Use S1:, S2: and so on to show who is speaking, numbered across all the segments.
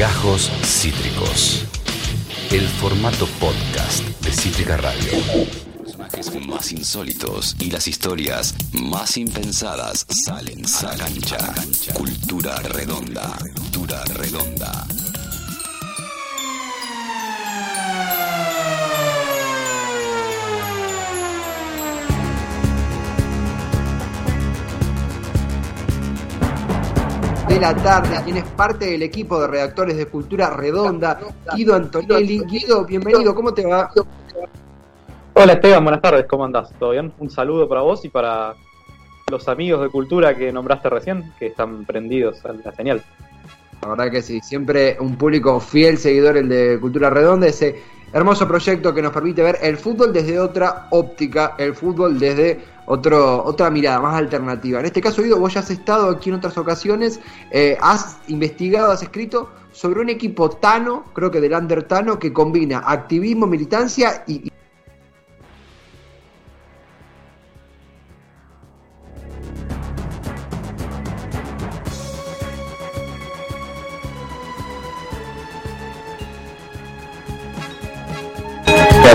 S1: Gajos Cítricos. El formato podcast de Cítrica Radio. Personajes más insólitos y las historias más impensadas salen a la cancha. Cultura redonda. Cultura redonda.
S2: De la tarde, quien es parte del equipo de redactores de Cultura Redonda, Guido Antonelli. Guido, bienvenido, ¿cómo te va?
S3: Hola Esteban, buenas tardes, ¿cómo andás? ¿Todo bien? Un saludo para vos y para los amigos de Cultura que nombraste recién, que están prendidos a la señal.
S2: La verdad que sí, siempre un público fiel seguidor el de Cultura Redonda, ese hermoso proyecto que nos permite ver el fútbol desde otra óptica, el fútbol desde otro, otra mirada más alternativa. En este caso, Guido, vos ya has estado aquí en otras ocasiones, eh, has investigado, has escrito sobre un equipo Tano, creo que del Under Tano, que combina activismo, militancia y, y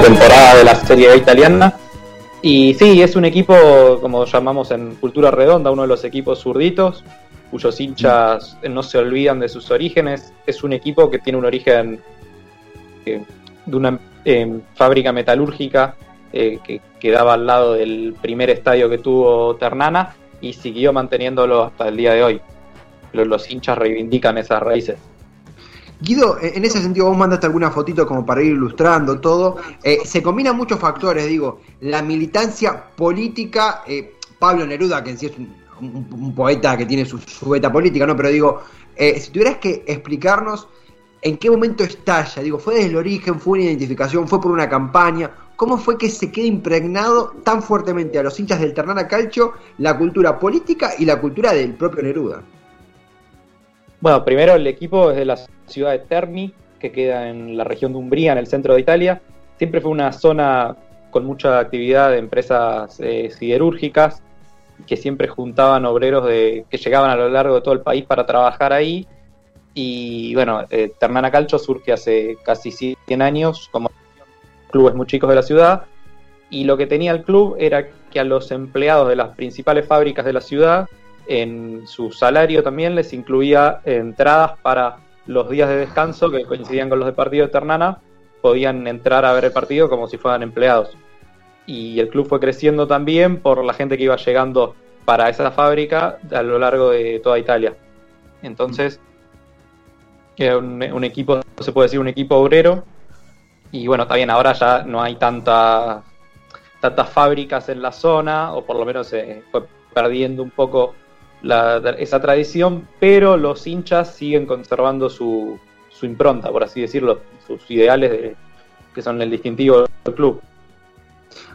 S3: temporada de la Serie italiana. Y sí, es un equipo, como llamamos en Cultura Redonda, uno de los equipos zurditos, cuyos hinchas no se olvidan de sus orígenes. Es un equipo que tiene un origen eh, de una eh, fábrica metalúrgica eh, que quedaba al lado del primer estadio que tuvo Ternana y siguió manteniéndolo hasta el día de hoy. Los hinchas reivindican esas raíces.
S2: Guido, eh, en ese sentido vos mandaste alguna fotito como para ir ilustrando todo. Eh, se combinan muchos factores, digo, la militancia política, eh, Pablo Neruda, que en sí es un, poeta que tiene su, su beta política, ¿no? Pero digo, si tuvieras que explicarnos en qué momento estalla, digo, ¿fue desde el origen, fue una identificación, fue por una campaña? ¿Cómo fue que se queda impregnado tan fuertemente a los hinchas del Ternana Calcio la cultura política y la cultura del propio Neruda?
S3: Bueno, primero el equipo es de la ciudad de Terni, que queda en la región de Umbría, en el centro de Italia. Siempre fue una zona con mucha actividad de empresas eh, siderúrgicas, que siempre juntaban obreros de, que llegaban a lo largo de todo el país para trabajar ahí. Y bueno, eh, Ternana Calcio surge hace casi 100 años como clubes muy chicos de la ciudad. Y lo que tenía el club era que a los empleados de las principales fábricas de la ciudad en su salario también les incluía entradas para los días de descanso que coincidían con los de partido de Ternana, podían entrar a ver el partido como si fueran empleados. Y el club fue creciendo también por la gente que iba llegando para esa fábrica a lo largo de toda Italia. Entonces, era un, un equipo, se puede decir un equipo obrero. Y bueno, está bien, ahora ya no hay tanta, tantas fábricas en la zona, o por lo menos se fue perdiendo un poco esa tradición, pero los hinchas siguen conservando su, su impronta, por así decirlo, sus ideales de- que son el distintivo del club.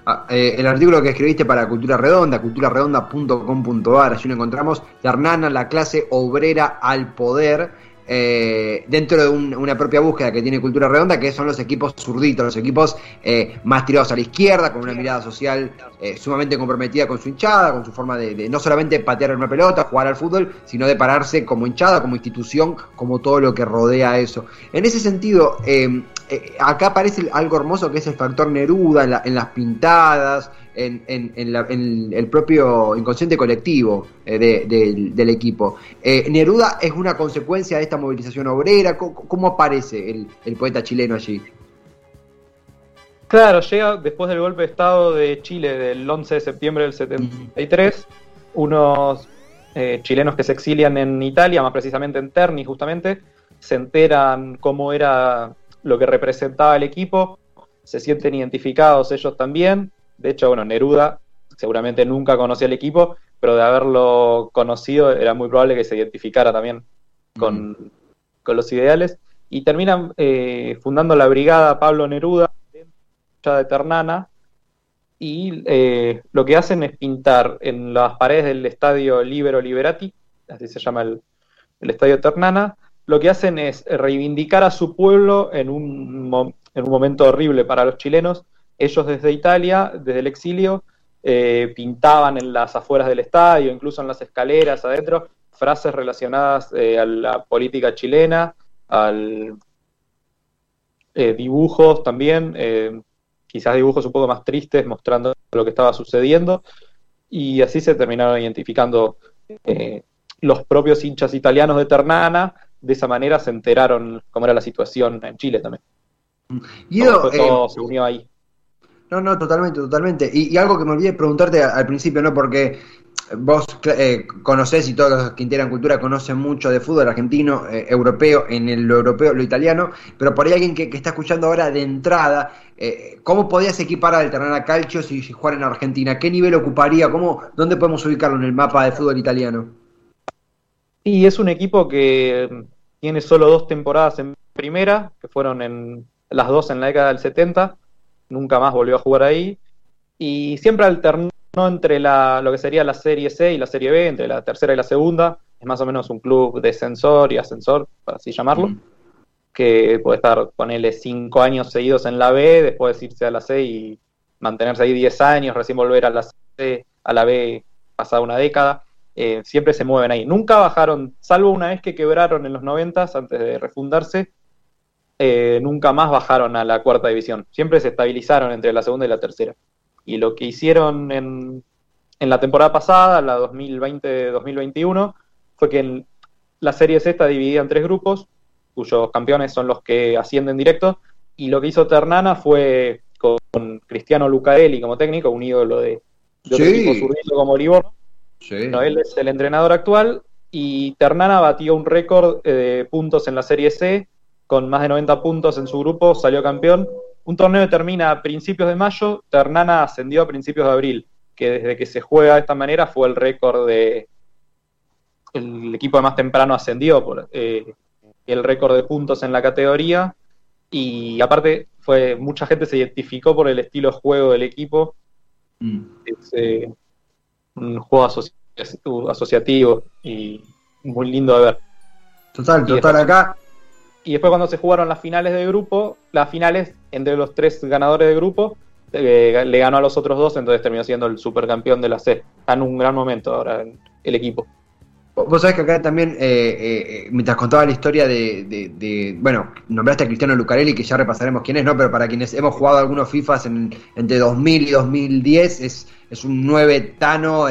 S2: Ah, eh, el artículo que escribiste para Cultura Redonda, culturaredonda.com.ar, allí lo encontramos, Hernana, la clase obrera al poder, eh, dentro de un- una propia búsqueda que tiene Cultura Redonda, que son los equipos zurditos, los equipos eh, más tirados a la izquierda, con una mirada social eh, sumamente comprometida con su hinchada, con su forma de, de no solamente patear una pelota, jugar al fútbol, sino de pararse como hinchada, como institución, como todo lo que rodea eso. En ese sentido, eh, acá aparece algo hermoso que es el factor Neruda en, la- en las pintadas, en, el propio inconsciente colectivo eh, de- del, equipo. Eh, Neruda es una consecuencia de esta movilización obrera. ¿Cómo, aparece el, el poeta chileno allí?
S3: Claro, llega después del golpe de Estado de Chile del 11 de septiembre del 73, unos chilenos que se exilian en Italia, más precisamente en Terni justamente, se enteran cómo era lo que representaba el equipo, se sienten identificados ellos también, de hecho, bueno, Neruda seguramente nunca conocía el equipo, pero de haberlo conocido era muy probable que se identificara también con, con los ideales, y terminan eh, fundando la brigada Pablo Neruda, de Ternana, y eh, lo que hacen es pintar en las paredes del estadio Libero Liberati, así se llama el, el estadio Ternana, lo que hacen es reivindicar a su pueblo en un, en un momento horrible para los chilenos. Ellos desde Italia, desde el exilio, eh, pintaban en las afueras del estadio, incluso en las escaleras adentro, frases relacionadas eh, a la política chilena, al eh, dibujos también, quizás dibujos un poco más tristes mostrando lo que estaba sucediendo, y así se terminaron identificando los propios hinchas italianos de Ternana, de esa manera se enteraron cómo era la situación en Chile también.
S2: Y todo se unió ahí. No, no, totalmente, totalmente. Y, algo que me olvidé preguntarte al, principio, ¿no? Porque vos eh, conocés y todos los que integran cultura conocen mucho de fútbol argentino, eh, europeo, en el, lo europeo, lo italiano, pero por ahí alguien que, está escuchando ahora de entrada, eh, ¿cómo podías equipar al Ternana Calcio si, si jugara en Argentina? ¿Qué nivel ocuparía? ¿Cómo, ¿Dónde podemos ubicarlo en el mapa de fútbol italiano?
S3: Y es un equipo que tiene solo dos temporadas en primera, que fueron en las dos en la década del 70 nunca más volvió a jugar ahí. Y siempre alternó entre la, lo que sería la Serie C y la Serie B, entre la tercera y la segunda. Es más o menos un club descensor y ascensor, para así llamarlo. Que puede estar, ponerle cinco años seguidos en la B, después irse a la C y mantenerse ahí diez años, recién volver a la C, a la B pasada una década. Eh, siempre se mueven ahí. Nunca bajaron, salvo una vez que quebraron en los noventas antes de refundarse, eh, nunca más bajaron a la cuarta división. Siempre se estabilizaron entre la segunda y la tercera. Y lo que hicieron en, en la temporada pasada, la 2020-2021, fue que en la serie C está dividida en tres grupos, cuyos campeones son los que ascienden directo. Y lo que hizo Ternana fue con Cristiano Lucarelli como técnico, un ídolo de, de otro equipo como Livorno. Él es el entrenador actual y Ternana batió un récord eh, de puntos en la Serie C con más de 90 puntos en su grupo, salió campeón. Un torneo termina a principios de mayo, Ternana ascendió a principios de abril, que desde que se juega de esta manera fue el récord de... El equipo más temprano ascendió por eh, el récord de puntos en la categoría y aparte fue mucha gente se identificó por el estilo de juego del equipo. Mm. Es eh, un juego asociativo y muy lindo de ver.
S2: Total, total acá
S3: y después cuando se jugaron las finales de grupo, las finales entre los tres ganadores de grupo, eh, le ganó a los otros dos, entonces terminó siendo el supercampeón de la C. Está en un gran momento ahora el equipo.
S2: Vos sabés que acá también, eh, eh, mientras contaba la historia de, bueno, nombraste a Cristiano Lucarelli, que ya repasaremos quién es, ¿no? Pero para quienes hemos jugado algunos FIFAs en, entre 2000 y 2010, es, es un nueve tano,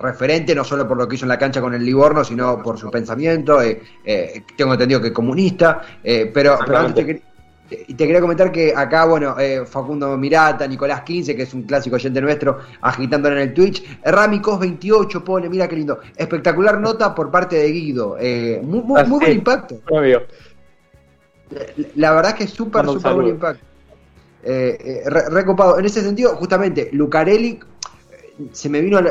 S2: referente, no solo por lo que hizo en la cancha con el Livorno, sino por su pensamiento. Eh, eh, tengo entendido que comunista, eh, pero, antes te, te, quería comentar que acá, bueno, Facundo Mirata, Nicolás 15, que es un clásico oyente nuestro, agitándolo en el Twitch. Ramicos28 pone, mira qué lindo. Espectacular nota por parte de Guido. muy, muy, buen impacto. La, verdad es que es súper, súper buen impacto. recopado. En ese sentido, justamente, Lucarelli se me vino a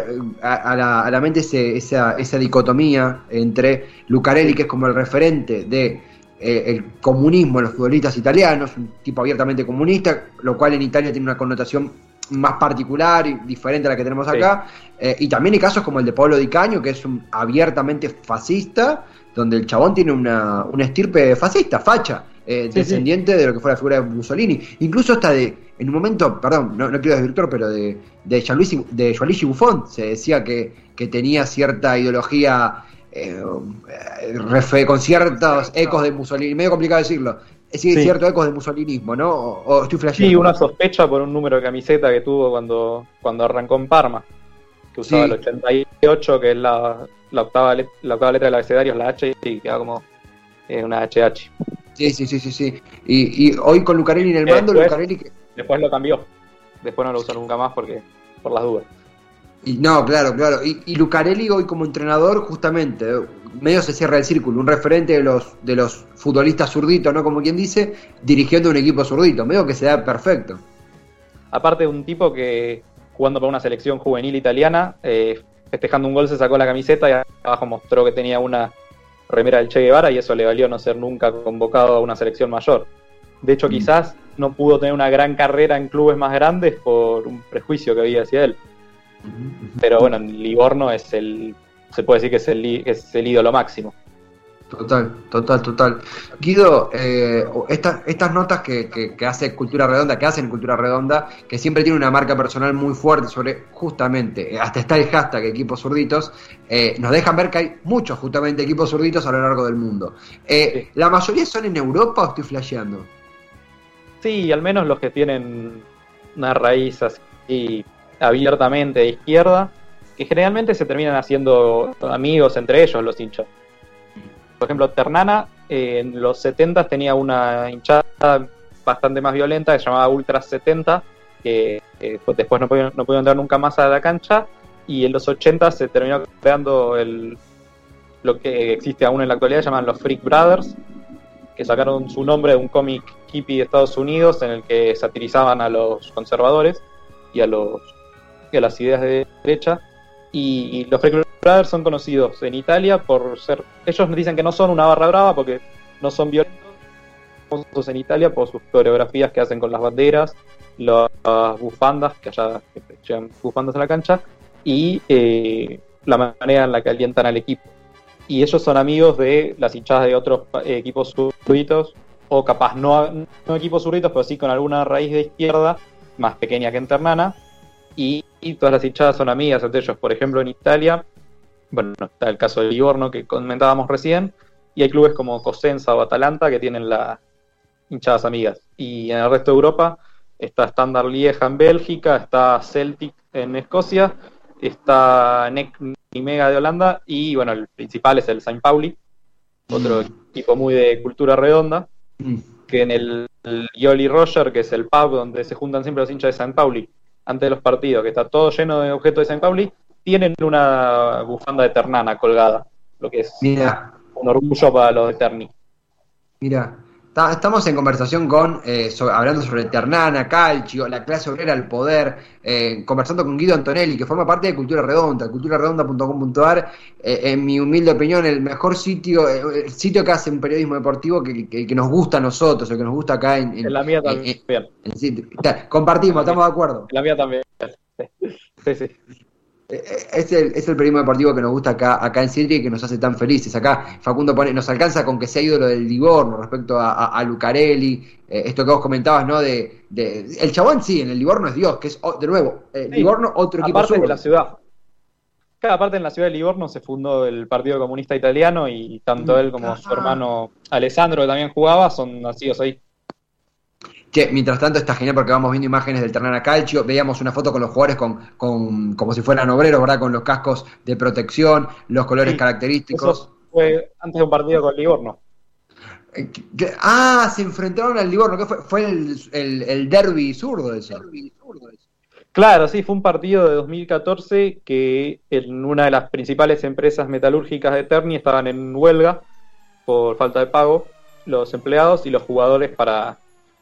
S2: la, mente esa, esa, dicotomía entre Lucarelli, que es como el referente de eh, el comunismo en los futbolistas italianos, un tipo abiertamente comunista, lo cual en Italia tiene una connotación más particular y diferente a la que tenemos acá, eh, y también hay casos como el de Pablo Di Caño, que es un abiertamente fascista, donde el chabón tiene una, una estirpe fascista, facha, eh, descendiente de lo que fue la figura de Mussolini, incluso hasta de, en un momento, perdón, no, quiero desvirtuar, pero de, de Gianluigi, de Buffon se decía que, que tenía cierta ideología eh, con ciertos ecos de Mussolini, medio complicado decirlo, es sí. cierto ecos de mussolinismo, ¿no? O, estoy
S3: flasheando. Sí, una sospecha por un número de camiseta que tuvo cuando, cuando arrancó en Parma, que usaba el 88, que es la, la, octava, la octava letra del abecedario, es la H, y queda como eh, una HH.
S2: Sí, sí, sí, sí, sí. Y, y hoy con Lucarelli en el mando, después, Lucarelli...
S3: Después lo cambió. Después no lo usó nunca más porque por las dudas.
S2: Y no, claro, claro. Y, y, Lucarelli hoy como entrenador, justamente, medio se cierra el círculo, un referente de los, de los futbolistas zurditos, ¿no? Como quien dice, dirigiendo un equipo zurdito, medio que se da perfecto.
S3: Aparte de un tipo que jugando para una selección juvenil italiana, eh, festejando un gol se sacó la camiseta y abajo mostró que tenía una remera del Che Guevara y eso le valió no ser nunca convocado a una selección mayor. De hecho, mm. quizás no pudo tener una gran carrera en clubes más grandes por un prejuicio que había hacia él. Pero bueno, en Livorno es el, se puede decir que es el, es el ídolo máximo.
S2: Total, total, total. Guido, eh, estas notas que, hace Cultura Redonda, que hacen Cultura Redonda, que siempre tiene una marca personal muy fuerte sobre justamente, eh, hasta está el hashtag equipos zurditos, eh, nos dejan ver que hay muchos justamente equipos zurditos a lo largo del mundo. ¿La mayoría son en Europa o estoy flasheando?
S3: Sí, al menos los que tienen una raíz así abiertamente de izquierda, que generalmente se terminan haciendo amigos entre ellos, los hinchas. Por ejemplo, Ternana eh, en los 70 tenía una hinchada bastante más violenta que se llamaba Ultra 70, que eh, después no pudieron, no entrar nunca más a la cancha, y en los 80 se terminó creando el, lo que existe aún en la actualidad, llaman los Freak Brothers, que sacaron su nombre de un cómic hippie de Estados Unidos en el que satirizaban a los conservadores y a, los, a las ideas de derecha. Y, los Freak Brothers son conocidos en Italia por ser. Ellos dicen que no son una barra brava porque no son violentos. En Italia por sus coreografías que hacen con las banderas, las bufandas, que allá llevan bufandas a la cancha, y eh, la manera en la que alientan al equipo. Y ellos son amigos de las hinchadas de otros eh, equipos zurditos, o capaz no, no equipos zurditos, pero sí con alguna raíz de izquierda, más pequeña que en Y, todas las hinchadas son amigas entre ellos. Por ejemplo, en Italia, bueno, está el caso de Livorno que comentábamos recién, y hay clubes como Cosenza o Atalanta que tienen las hinchadas amigas. Y en el resto de Europa está Standard Lieja en Bélgica, está Celtic en Escocia, está NEC Nimega de Holanda y bueno, el principal es el Saint Pauli, otro mm. equipo muy de cultura redonda, mm. que en el, Yoli Roger, que es el pub donde se juntan siempre los hinchas de Saint Pauli, antes de los partidos, que está todo lleno de objetos de Saint Pauli, tienen una bufanda de Ternana colgada, lo que es un orgullo para los de Terni.
S2: Mira, estamos en conversación con, eh, hablando sobre Ternana, Calcio, la clase obrera, el poder, eh, conversando con Guido Antonelli, que forma parte de Cultura Redonda, culturaredonda.com.ar, eh, en mi humilde opinión, el mejor sitio, el sitio que hace un periodismo deportivo que, que, nos gusta a nosotros, el que nos gusta acá en...
S3: En, la mía también.
S2: compartimos, estamos de acuerdo.
S3: En la mía también. Sí, sí.
S2: Es el, es el periodismo deportivo que nos gusta acá, acá en Sidri y que nos hace tan felices. Acá Facundo pone, nos alcanza con que sea ídolo del Livorno respecto a, Lucarelli, eh, esto que vos comentabas, ¿no? De, el chabón sí, en el Livorno es Dios, que es, de nuevo, el Livorno otro equipo
S3: aparte de la ciudad. Cada parte en la ciudad de Livorno se fundó el Partido Comunista Italiano y tanto él como su hermano Alessandro, que también jugaba, son nacidos ahí.
S2: Que mientras tanto está genial porque vamos viendo imágenes del Ternana Calcio, veíamos una foto con los jugadores con, con como si fueran obreros, ¿verdad? Con los cascos de protección, los colores característicos.
S3: fue antes de un partido con Livorno.
S2: Eh, ah, se enfrentaron al Livorno, que fue, fue el, el, derby zurdo eso.
S3: Claro, sí, fue un partido de 2014 que en una de las principales empresas metalúrgicas de Terni estaban en huelga por falta de pago los empleados y los jugadores para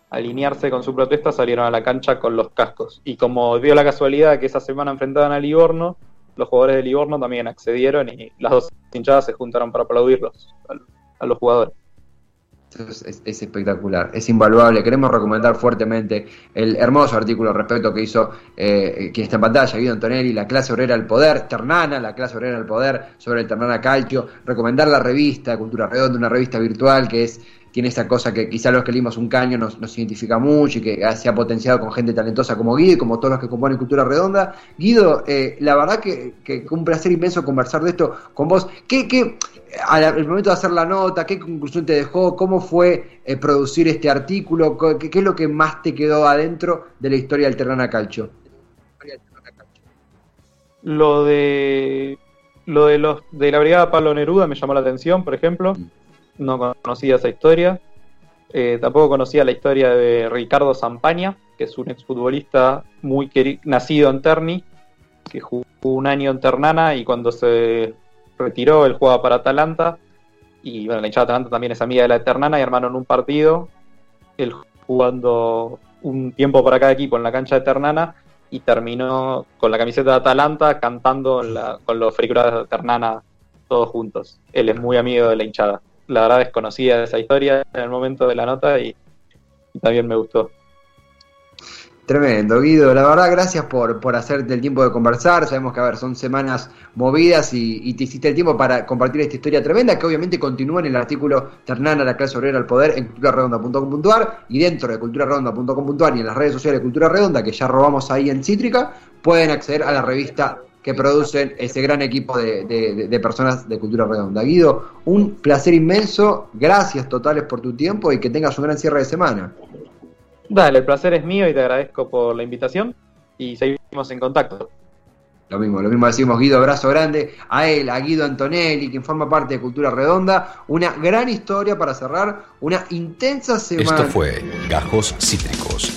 S3: alinearse con su protesta, salieron a la cancha con los cascos. Y como dio la casualidad que esa semana enfrentaban a Livorno, los jugadores de Livorno también accedieron y las dos hinchadas se juntaron para aplaudirlos a, los jugadores.
S2: Es, espectacular, es invaluable. Queremos recomendar fuertemente el hermoso artículo respecto que hizo eh, quien está en pantalla, Guido Antonelli, La clase obrera del poder, Ternana, La clase obrera del poder, sobre el Ternana Calcio. Recomendar la revista Cultura Redonda, una revista virtual que es tiene esa cosa que quizá los que leímos un caño nos, identifica mucho y que se ha potenciado con gente talentosa como Guido y como todos los que componen Cultura Redonda. Guido, eh, la verdad que, que, un placer inmenso conversar de esto con vos. ¿Qué, qué, al momento de hacer la nota, qué conclusión te dejó? ¿Cómo fue eh, producir este artículo? ¿Qué, es lo que más te quedó adentro de la historia del Terrana Calcio?
S3: Lo de lo de los de la brigada Pablo Neruda me llamó la atención, por ejemplo. Mm no conocía esa historia. Eh, tampoco conocía la historia de Ricardo Zampaña, que es un exfutbolista muy nacido en Terni, que jugó un año en Ternana y cuando se retiró él jugaba para Atalanta. Y bueno, la hinchada de Atalanta también es amiga de la Ternana y hermano en un partido. Él jugando un tiempo para cada equipo en la cancha de Ternana y terminó con la camiseta de Atalanta cantando con los fricurados de Ternana todos juntos. Él es muy amigo de la hinchada la verdad desconocía esa historia en el momento de la nota y, también me gustó.
S2: Tremendo, Guido. La verdad, gracias por, por hacerte el tiempo de conversar. Sabemos que, a ver, son semanas movidas y, te hiciste el tiempo para compartir esta historia tremenda que obviamente continúa en el artículo Ternana, la clase obrera al poder en culturaredonda.com.ar y dentro de culturaredonda.com.ar y en las redes sociales de Cultura Redonda, que ya robamos ahí en Cítrica, pueden acceder a la revista que producen ese gran equipo de, personas de Cultura Redonda. Guido, un placer inmenso, gracias totales por tu tiempo y que tengas un gran cierre de semana.
S3: Dale, el placer es mío y te agradezco por la invitación y seguimos en contacto.
S2: Lo mismo, lo mismo decimos Guido, abrazo grande a él, a Guido Antonelli, quien forma parte de Cultura Redonda. Una gran historia para cerrar, una intensa semana.
S1: Esto fue Gajos Cítricos.